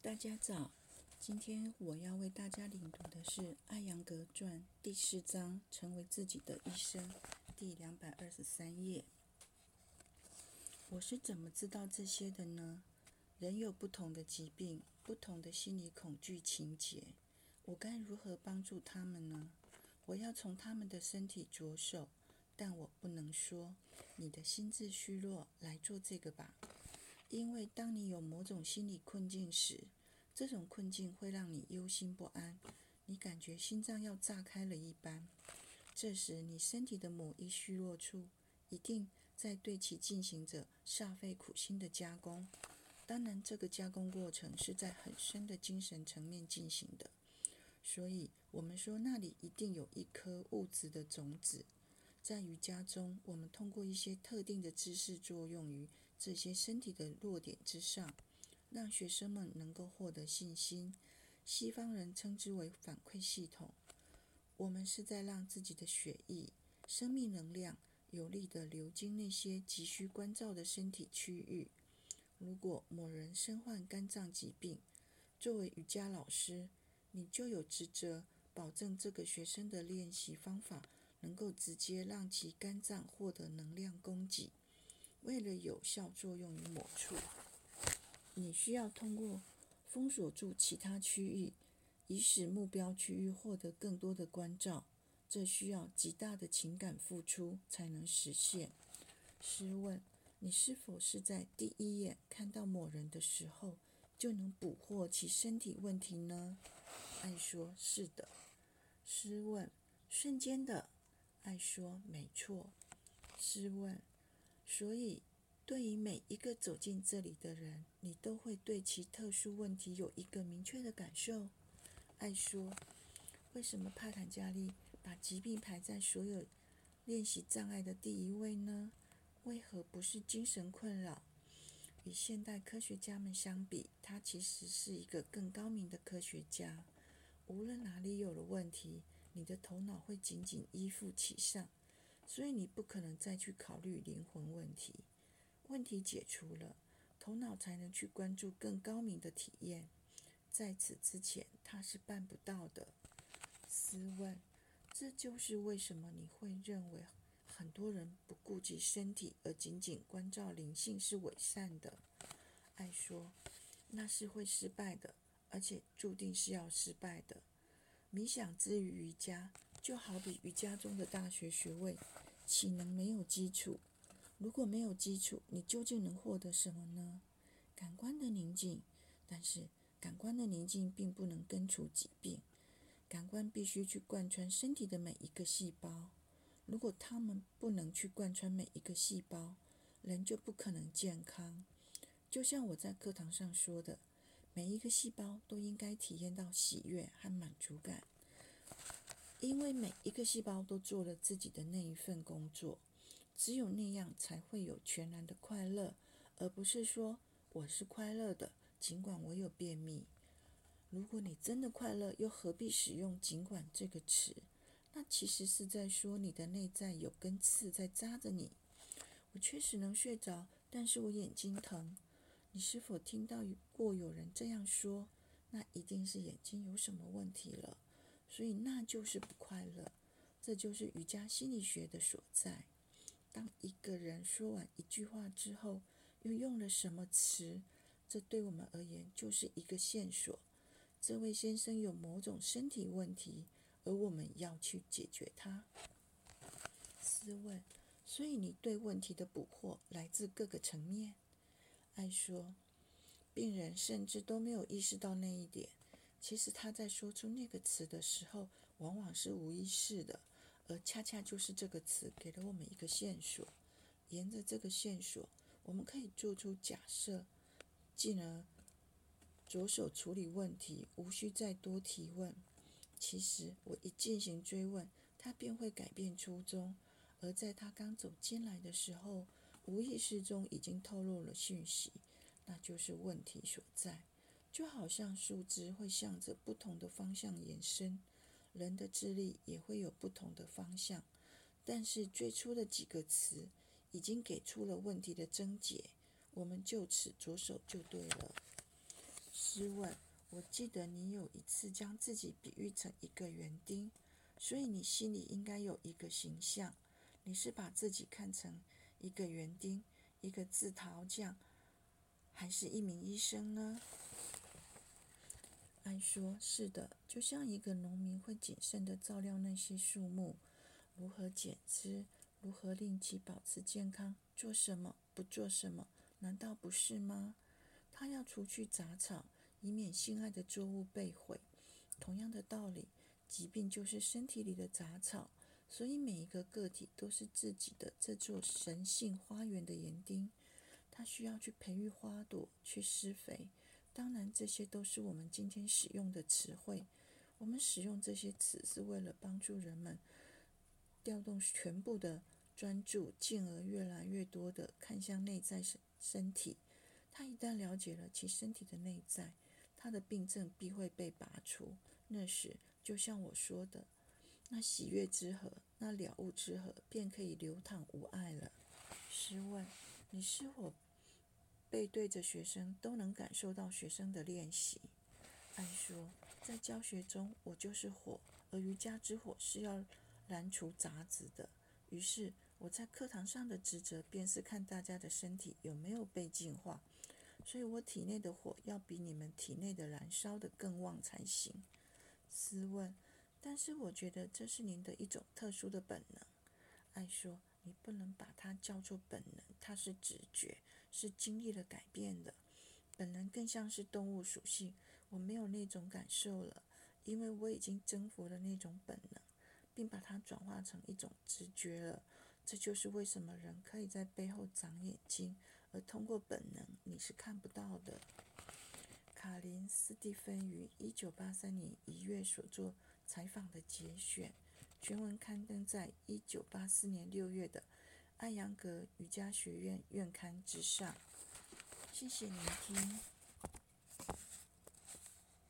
大家早，今天我要为大家领读的是《艾扬格传》第四章“成为自己的医生”第两百二十三页。我是怎么知道这些的呢？人有不同的疾病，不同的心理恐惧情节，我该如何帮助他们呢？我要从他们的身体着手，但我不能说你的心智虚弱来做这个吧。因为当你有某种心理困境时，这种困境会让你忧心不安，你感觉心脏要炸开了一般。这时，你身体的某一虚弱处一定在对其进行着煞费苦心的加工。当然，这个加工过程是在很深的精神层面进行的。所以，我们说那里一定有一颗物质的种子。在瑜伽中，我们通过一些特定的姿势作用于。这些身体的弱点之上，让学生们能够获得信心。西方人称之为反馈系统。我们是在让自己的血液、生命能量有力地流经那些急需关照的身体区域。如果某人身患肝脏疾病，作为瑜伽老师，你就有职责保证这个学生的练习方法能够直接让其肝脏获得能量供给。为了有效作用于某处，你需要通过封锁住其他区域，以使目标区域获得更多的关照。这需要极大的情感付出才能实现。试问，你是否是在第一眼看到某人的时候就能捕获其身体问题呢？爱说：“是的。”试问：“瞬间的？”爱说：“没错。”试问。所以，对于每一个走进这里的人，你都会对其特殊问题有一个明确的感受。爱说：“为什么帕坦加利把疾病排在所有练习障碍的第一位呢？为何不是精神困扰？与现代科学家们相比，他其实是一个更高明的科学家。无论哪里有了问题，你的头脑会紧紧依附其上。”所以你不可能再去考虑灵魂问题。问题解除了，头脑才能去关注更高明的体验。在此之前，他是办不到的。思问，这就是为什么你会认为很多人不顾及身体而仅仅关照灵性是伪善的？爱说，那是会失败的，而且注定是要失败的。冥想之于瑜伽。就好比瑜伽中的大学学位，岂能没有基础？如果没有基础，你究竟能获得什么呢？感官的宁静。但是，感官的宁静并不能根除疾病。感官必须去贯穿身体的每一个细胞。如果他们不能去贯穿每一个细胞，人就不可能健康。就像我在课堂上说的，每一个细胞都应该体验到喜悦和满足感。因为每一个细胞都做了自己的那一份工作，只有那样才会有全然的快乐，而不是说我是快乐的，尽管我有便秘。如果你真的快乐，又何必使用“尽管”这个词？那其实是在说你的内在有根刺在扎着你。我确实能睡着，但是我眼睛疼。你是否听到过有人这样说？那一定是眼睛有什么问题了。所以那就是不快乐，这就是瑜伽心理学的所在。当一个人说完一句话之后，又用了什么词，这对我们而言就是一个线索。这位先生有某种身体问题，而我们要去解决它。试问，所以你对问题的捕获来自各个层面？爱说，病人甚至都没有意识到那一点。其实他在说出那个词的时候，往往是无意识的，而恰恰就是这个词给了我们一个线索。沿着这个线索，我们可以做出假设，进而着手处理问题，无需再多提问。其实我一进行追问，他便会改变初衷，而在他刚走进来的时候，无意识中已经透露了讯息，那就是问题所在。就好像树枝会向着不同的方向延伸，人的智力也会有不同的方向。但是最初的几个词已经给出了问题的症结，我们就此着手就对了。试问，我记得你有一次将自己比喻成一个园丁，所以你心里应该有一个形象。你是把自己看成一个园丁，一个制陶匠，还是一名医生呢？按说，是的，就像一个农民会谨慎地照料那些树木，如何剪枝，如何令其保持健康，做什么，不做什么，难道不是吗？他要除去杂草，以免心爱的作物被毁。同样的道理，疾病就是身体里的杂草。所以每一个个体都是自己的这座神性花园的园丁，他需要去培育花朵，去施肥。当然，这些都是我们今天使用的词汇。我们使用这些词是为了帮助人们调动全部的专注，进而越来越多的看向内在身身体。他一旦了解了其身体的内在，他的病症必会被拔除。那时，就像我说的。那喜悦之河，那了悟之河，便可以流淌无碍了。试问，你是否背对着学生，都能感受到学生的练习？爱说，在教学中，我就是火，而瑜伽之火是要燃除杂质的。于是，我在课堂上的职责，便是看大家的身体有没有被净化。所以我体内的火，要比你们体内的燃烧的更旺才行。试问。但是我觉得这是您的一种特殊的本能。爱说，你不能把它叫做本能，它是直觉，是经历了改变的。本能更像是动物属性，我没有那种感受了，因为我已经征服了那种本能，并把它转化成一种直觉了。这就是为什么人可以在背后长眼睛，而通过本能你是看不到的。卡林斯蒂芬于一九八三年一月所做。采访的节选，全文刊登在一九八四年六月的艾扬格瑜伽学院院刊之上。谢谢聆听。